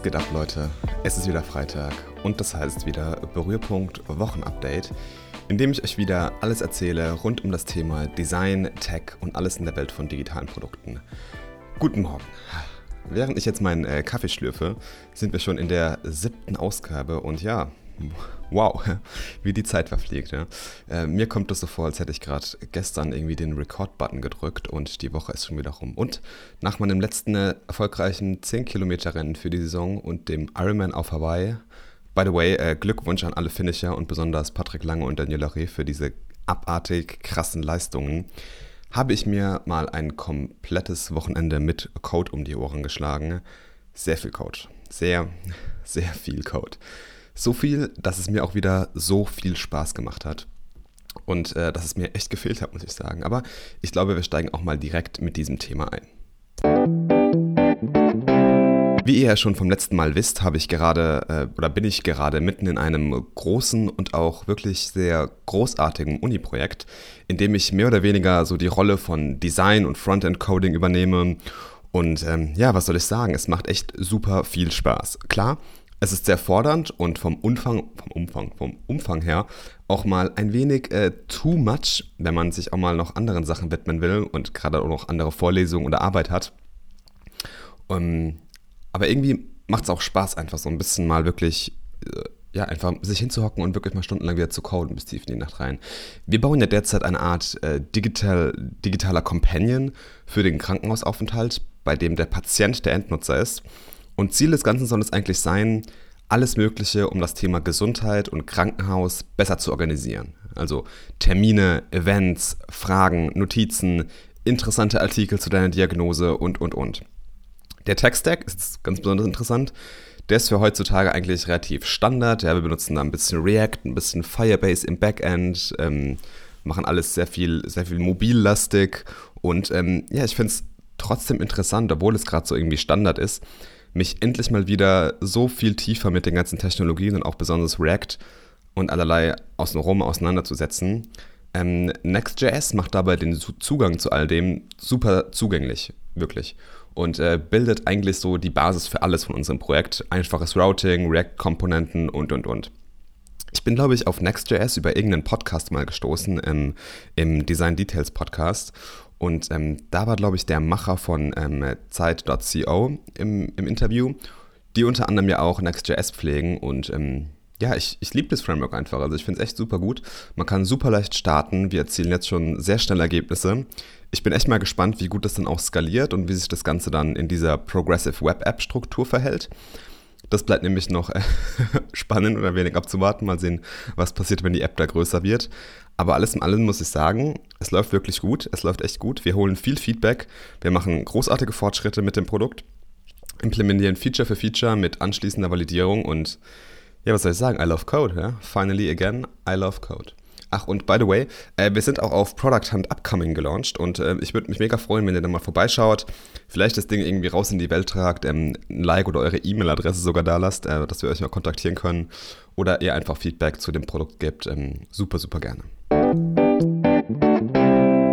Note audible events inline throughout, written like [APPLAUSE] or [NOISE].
Was geht ab, Leute? Es ist wieder Freitag und das heißt wieder Berührpunkt Wochenupdate, in dem ich euch wieder alles erzähle rund um das Thema Design, Tech und alles in der Welt von digitalen Produkten. Guten Morgen. Während ich jetzt meinen äh, Kaffee schlürfe, sind wir schon in der siebten Ausgabe und ja, wow, wie die Zeit verfliegt. Ja. Äh, mir kommt das so vor, als hätte ich gerade gestern irgendwie den Record-Button gedrückt und die Woche ist schon wieder rum. Und nach meinem letzten äh, erfolgreichen 10-Kilometer-Rennen für die Saison und dem Ironman auf Hawaii, by the way, äh, Glückwunsch an alle Finisher und besonders Patrick Lange und Daniel Laré für diese abartig krassen Leistungen, habe ich mir mal ein komplettes Wochenende mit Code um die Ohren geschlagen. Sehr viel Code. Sehr, sehr viel Code. So viel, dass es mir auch wieder so viel Spaß gemacht hat. Und äh, dass es mir echt gefehlt hat, muss ich sagen. Aber ich glaube, wir steigen auch mal direkt mit diesem Thema ein. Wie ihr ja schon vom letzten Mal wisst, habe ich gerade äh, oder bin ich gerade mitten in einem großen und auch wirklich sehr großartigen Uni-Projekt, in dem ich mehr oder weniger so die Rolle von Design und Frontend-Coding übernehme. Und ähm, ja, was soll ich sagen? Es macht echt super viel Spaß. Klar, es ist sehr fordernd und vom Umfang, vom Umfang, vom Umfang her auch mal ein wenig äh, too much, wenn man sich auch mal noch anderen Sachen widmen will und gerade auch noch andere Vorlesungen oder Arbeit hat. Um, ähm, aber irgendwie macht es auch Spaß, einfach so ein bisschen mal wirklich, äh, ja, einfach sich hinzuhocken und wirklich mal stundenlang wieder zu coden bis tief in die Nacht rein. Wir bauen ja derzeit eine Art äh, digital, digitaler Companion für den Krankenhausaufenthalt, bei dem der Patient der Endnutzer ist. Und Ziel des Ganzen soll es eigentlich sein, alles Mögliche um das Thema Gesundheit und Krankenhaus besser zu organisieren. Also Termine, Events, Fragen, Notizen, interessante Artikel zu deiner Diagnose und, und, und. Der Tech-Stack ist ganz besonders interessant. Der ist für heutzutage eigentlich relativ Standard. Ja, wir benutzen da ein bisschen React, ein bisschen Firebase im Backend, ähm, machen alles sehr viel, sehr viel mobillastig. Und ähm, ja, ich finde es trotzdem interessant, obwohl es gerade so irgendwie Standard ist, mich endlich mal wieder so viel tiefer mit den ganzen Technologien und auch besonders React und allerlei außenrum auseinanderzusetzen. Ähm, Next.js macht dabei den Zugang zu all dem super zugänglich, wirklich. Und äh, bildet eigentlich so die Basis für alles von unserem Projekt. Einfaches Routing, React-Komponenten und, und, und. Ich bin, glaube ich, auf Next.js über irgendeinen Podcast mal gestoßen, im, im Design Details Podcast. Und ähm, da war, glaube ich, der Macher von ähm, Zeit.co im, im Interview, die unter anderem ja auch Next.js pflegen. Und ähm, ja, ich, ich liebe das Framework einfach. Also ich finde es echt super gut. Man kann super leicht starten. Wir erzielen jetzt schon sehr schnell Ergebnisse. Ich bin echt mal gespannt, wie gut das dann auch skaliert und wie sich das Ganze dann in dieser Progressive Web App Struktur verhält. Das bleibt nämlich noch äh, [LAUGHS] spannend oder wenig abzuwarten. Mal sehen, was passiert, wenn die App da größer wird. Aber alles in allem muss ich sagen, es läuft wirklich gut. Es läuft echt gut. Wir holen viel Feedback. Wir machen großartige Fortschritte mit dem Produkt. Implementieren Feature für Feature mit anschließender Validierung und ja, was soll ich sagen? I love Code. Ja? Finally again, I love Code. Ach, und by the way, äh, wir sind auch auf Product Hunt Upcoming gelauncht und äh, ich würde mich mega freuen, wenn ihr da mal vorbeischaut, vielleicht das Ding irgendwie raus in die Welt tragt, ähm, ein Like oder eure E-Mail-Adresse sogar da lasst, äh, dass wir euch mal kontaktieren können oder ihr einfach Feedback zu dem Produkt gebt. Ähm, super, super gerne.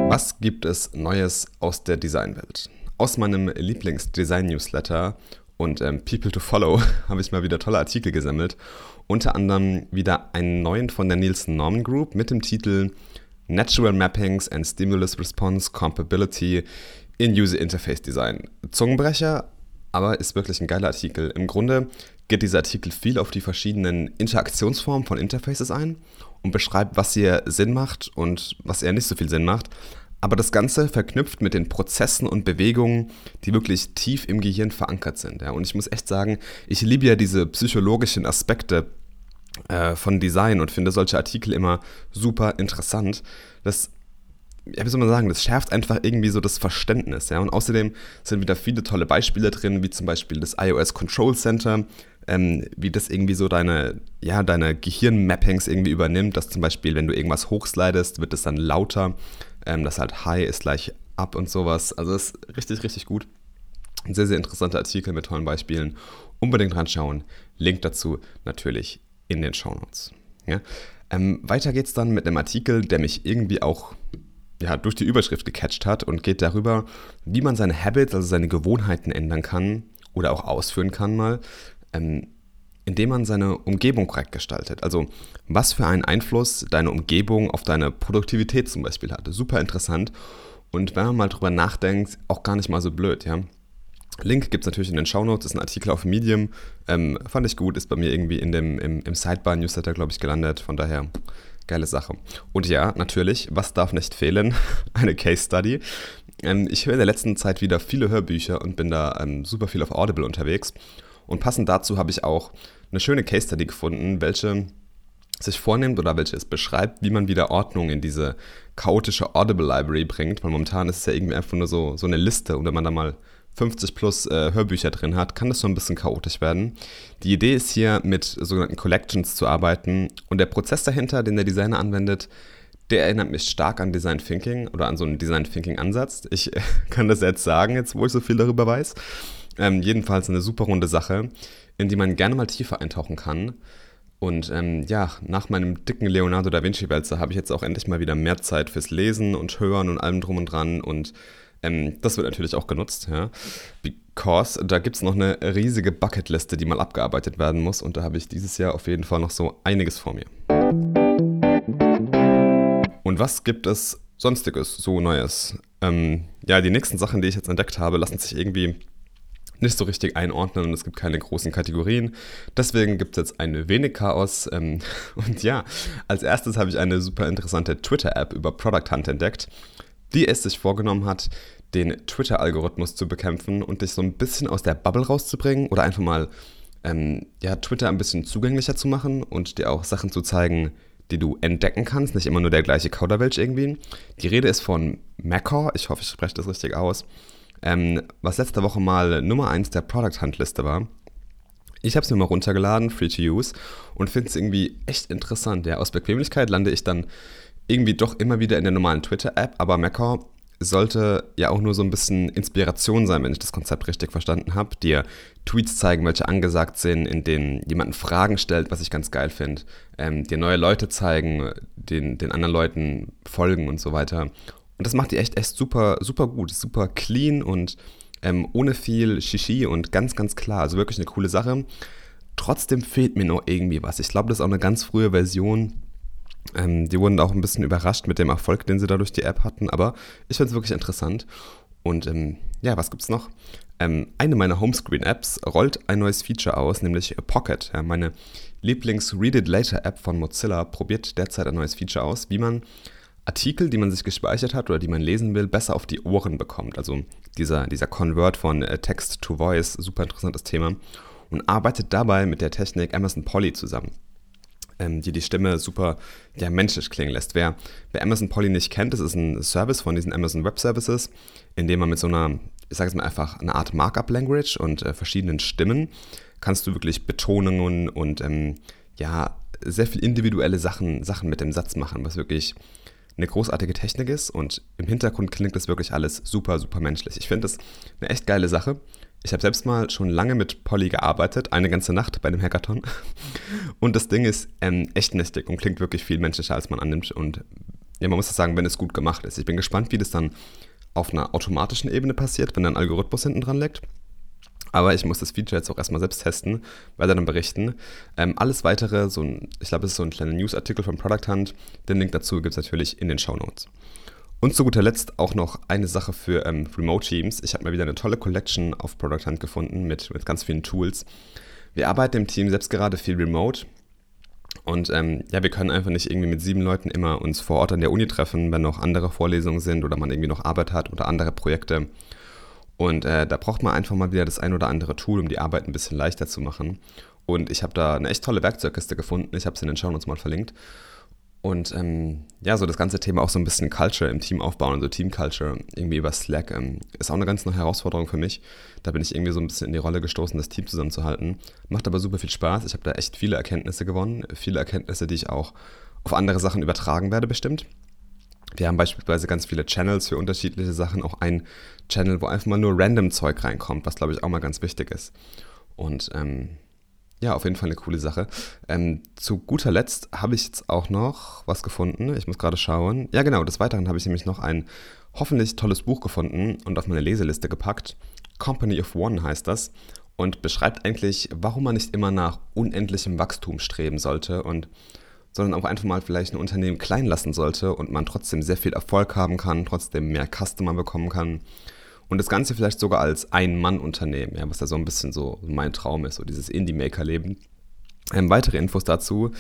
Was gibt es Neues aus der Designwelt? Aus meinem Lieblings-Design-Newsletter und ähm, People to Follow [LAUGHS] habe ich mal wieder tolle Artikel gesammelt. Unter anderem wieder einen neuen von der Nielsen Norman Group mit dem Titel Natural Mappings and Stimulus Response Compatibility in User Interface Design. Zungenbrecher, aber ist wirklich ein geiler Artikel. Im Grunde geht dieser Artikel viel auf die verschiedenen Interaktionsformen von Interfaces ein und beschreibt, was hier Sinn macht und was eher nicht so viel Sinn macht. Aber das Ganze verknüpft mit den Prozessen und Bewegungen, die wirklich tief im Gehirn verankert sind. Ja. Und ich muss echt sagen, ich liebe ja diese psychologischen Aspekte äh, von Design und finde solche Artikel immer super interessant. Das, ja, wie soll man sagen, das schärft einfach irgendwie so das Verständnis. Ja. Und außerdem sind wieder viele tolle Beispiele drin, wie zum Beispiel das iOS Control Center, ähm, wie das irgendwie so deine, ja, deine Gehirnmappings irgendwie übernimmt, dass zum Beispiel, wenn du irgendwas hochslidest, wird es dann lauter, ähm, dass halt High ist gleich Up und sowas. Also das ist richtig, richtig gut. Ein sehr, sehr interessanter Artikel mit tollen Beispielen. Unbedingt reinschauen. Link dazu natürlich in den Shownotes. Ja? Ähm, weiter geht's dann mit einem Artikel, der mich irgendwie auch ja, durch die Überschrift gecatcht hat und geht darüber, wie man seine Habits, also seine Gewohnheiten ändern kann oder auch ausführen kann mal, ähm, indem man seine Umgebung korrekt gestaltet. Also was für einen Einfluss deine Umgebung auf deine Produktivität zum Beispiel hat. Super interessant und wenn man mal drüber nachdenkt, auch gar nicht mal so blöd, ja. Link gibt es natürlich in den Shownotes, ist ein Artikel auf Medium. Ähm, fand ich gut, ist bei mir irgendwie in dem, im, im Sidebar-Newsletter, glaube ich, gelandet. Von daher, geile Sache. Und ja, natürlich, was darf nicht fehlen? [LAUGHS] Eine Case Study. Ähm, ich höre in der letzten Zeit wieder viele Hörbücher und bin da ähm, super viel auf Audible unterwegs. Und passend dazu habe ich auch eine schöne Case Study gefunden, welche sich vornimmt oder welche es beschreibt, wie man wieder Ordnung in diese chaotische Audible Library bringt. Weil momentan ist es ja irgendwie einfach nur so, so eine Liste und wenn man da mal 50 plus äh, Hörbücher drin hat, kann das so ein bisschen chaotisch werden. Die Idee ist hier mit sogenannten Collections zu arbeiten und der Prozess dahinter, den der Designer anwendet, der erinnert mich stark an Design Thinking oder an so einen Design Thinking Ansatz. Ich [LAUGHS] kann das jetzt sagen, jetzt wo ich so viel darüber weiß. Ähm, jedenfalls eine super runde Sache, in die man gerne mal tiefer eintauchen kann. Und ähm, ja, nach meinem dicken Leonardo da Vinci-Wälzer habe ich jetzt auch endlich mal wieder mehr Zeit fürs Lesen und Hören und allem drum und dran. Und ähm, das wird natürlich auch genutzt, ja. Because da gibt es noch eine riesige Bucketliste, die mal abgearbeitet werden muss. Und da habe ich dieses Jahr auf jeden Fall noch so einiges vor mir. Und was gibt es sonstiges, so Neues? Ähm, ja, die nächsten Sachen, die ich jetzt entdeckt habe, lassen sich irgendwie nicht so richtig einordnen und es gibt keine großen Kategorien. Deswegen gibt es jetzt ein wenig Chaos. Ähm, [LAUGHS] und ja, als erstes habe ich eine super interessante Twitter-App über Product Hunt entdeckt, die es sich vorgenommen hat, den Twitter-Algorithmus zu bekämpfen und dich so ein bisschen aus der Bubble rauszubringen oder einfach mal ähm, ja, Twitter ein bisschen zugänglicher zu machen und dir auch Sachen zu zeigen, die du entdecken kannst, nicht immer nur der gleiche Kauderwelsch irgendwie. Die Rede ist von Macor, ich hoffe, ich spreche das richtig aus ähm, was letzte Woche mal Nummer 1 der Product Hunt Liste war. Ich habe es mir mal runtergeladen, free to use, und finde es irgendwie echt interessant. Ja, aus Bequemlichkeit lande ich dann irgendwie doch immer wieder in der normalen Twitter-App, aber Mecker sollte ja auch nur so ein bisschen Inspiration sein, wenn ich das Konzept richtig verstanden habe. Dir Tweets zeigen, welche angesagt sind, in denen jemanden Fragen stellt, was ich ganz geil finde. Ähm, dir neue Leute zeigen, den, den anderen Leuten folgen und so weiter. Und das macht die echt, echt super, super gut, super clean und ähm, ohne viel Shishi und ganz, ganz klar. Also wirklich eine coole Sache. Trotzdem fehlt mir noch irgendwie was. Ich glaube, das ist auch eine ganz frühe Version. Ähm, die wurden auch ein bisschen überrascht mit dem Erfolg, den sie da durch die App hatten. Aber ich finde es wirklich interessant. Und ähm, ja, was gibt es noch? Ähm, eine meiner Homescreen-Apps rollt ein neues Feature aus, nämlich Pocket. Ja, meine Lieblings-Read It Later-App von Mozilla probiert derzeit ein neues Feature aus, wie man Artikel, die man sich gespeichert hat oder die man lesen will, besser auf die Ohren bekommt. Also dieser, dieser Convert von äh, Text to Voice, super interessantes Thema. Und arbeitet dabei mit der Technik Amazon Polly zusammen, ähm, die die Stimme super ja, menschlich klingen lässt. Wer, wer Amazon Polly nicht kennt, das ist ein Service von diesen Amazon Web Services, in dem man mit so einer, ich sage es mal einfach, eine Art Markup-Language und äh, verschiedenen Stimmen kannst du wirklich Betonungen und ähm, ja, sehr viel individuelle Sachen, Sachen mit dem Satz machen, was wirklich eine großartige Technik ist und im Hintergrund klingt das wirklich alles super, super menschlich. Ich finde das eine echt geile Sache. Ich habe selbst mal schon lange mit Polly gearbeitet, eine ganze Nacht bei einem Hackathon. [LAUGHS] Und das Ding ist ähm, echt mächtig und klingt wirklich viel menschlicher, als man annimmt. Und ja, man muss das sagen, wenn es gut gemacht ist. Ich bin gespannt, wie das dann auf einer automatischen Ebene passiert, wenn ein Algorithmus hinten dran liegt. Aber ich muss das Feature jetzt auch erstmal selbst testen, weiter dann berichten. Ähm, alles weitere, so ein, ich glaube, es ist so ein kleiner Newsartikel von Product Hunt. Den Link dazu gibt es natürlich in den Show Notes. Und zu guter Letzt auch noch eine Sache für ähm, Remote Teams. Ich habe mal wieder eine tolle Collection auf Product Hunt gefunden mit, mit ganz vielen Tools. Wir arbeiten im Team selbst gerade viel remote. Und ähm, ja, wir können einfach nicht irgendwie mit sieben Leuten immer uns vor Ort an der Uni treffen, wenn noch andere Vorlesungen sind oder man irgendwie noch Arbeit hat oder andere Projekte. Und äh, da braucht man einfach mal wieder das ein oder andere Tool, um die Arbeit ein bisschen leichter zu machen. Und ich habe da eine echt tolle Werkzeugkiste gefunden. Ich habe es in den Shownotes mal verlinkt. Und ähm, ja, so das ganze Thema auch so ein bisschen Culture im Team aufbauen, also Team Culture irgendwie über Slack, ähm, ist auch eine ganz neue Herausforderung für mich. Da bin ich irgendwie so ein bisschen in die Rolle gestoßen, das Team zusammenzuhalten. Macht aber super viel Spaß. Ich habe da echt viele Erkenntnisse gewonnen. Viele Erkenntnisse, die ich auch auf andere Sachen übertragen werde, bestimmt. Wir haben beispielsweise ganz viele Channels für unterschiedliche Sachen, auch ein Channel, wo einfach mal nur random Zeug reinkommt, was glaube ich auch mal ganz wichtig ist. Und ähm, ja, auf jeden Fall eine coole Sache. Ähm, zu guter Letzt habe ich jetzt auch noch was gefunden. Ich muss gerade schauen. Ja, genau, des Weiteren habe ich nämlich noch ein hoffentlich tolles Buch gefunden und auf meine Leseliste gepackt. Company of One heißt das. und beschreibt eigentlich, warum man nicht immer nach unendlichem Wachstum streben sollte und sondern auch einfach mal vielleicht ein Unternehmen klein lassen sollte und man trotzdem sehr viel Erfolg haben kann, trotzdem mehr Customer bekommen kann. Und das Ganze vielleicht sogar als Ein-Mann-Unternehmen, ja, was ja so ein bisschen so mein Traum ist, so dieses Indie-Maker-Leben. Ähm, weitere Infos dazu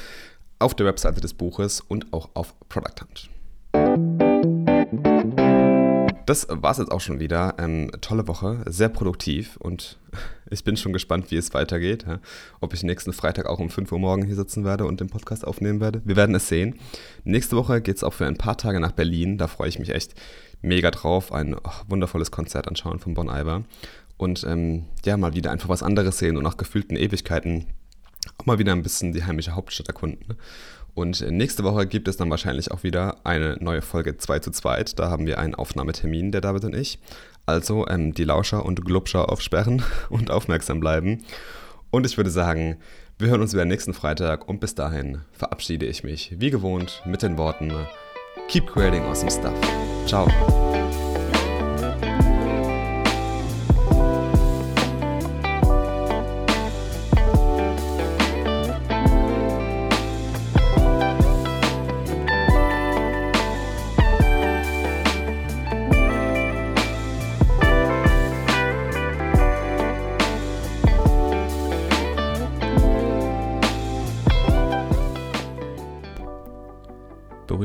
auf der Webseite des Buches und auch auf Product Hunt. Das war es jetzt auch schon wieder. Ähm, tolle Woche, sehr produktiv und [LAUGHS] ich bin schon gespannt, wie es weitergeht. Ja? Ob ich nächsten Freitag auch um 5 Uhr morgen hier sitzen werde und den Podcast aufnehmen werde. Wir werden es sehen. Nächste Woche geht es auch für ein paar Tage nach Berlin. Da freue ich mich echt mega drauf. Ein oh, wundervolles Konzert anschauen von Bon Iver. Und ähm, ja, mal wieder einfach was anderes sehen und nach gefühlten Ewigkeiten auch mal wieder ein bisschen die heimische Hauptstadt erkunden. Ne? Und nächste Woche gibt es dann wahrscheinlich auch wieder eine neue Folge 2 zu 2. Da haben wir einen Aufnahmetermin, der David und ich. Also ähm, die Lauscher und Glubscher aufsperren [LAUGHS] und aufmerksam bleiben. Und ich würde sagen, wir hören uns wieder nächsten Freitag und bis dahin verabschiede ich mich wie gewohnt mit den Worten Keep creating awesome stuff. Ciao.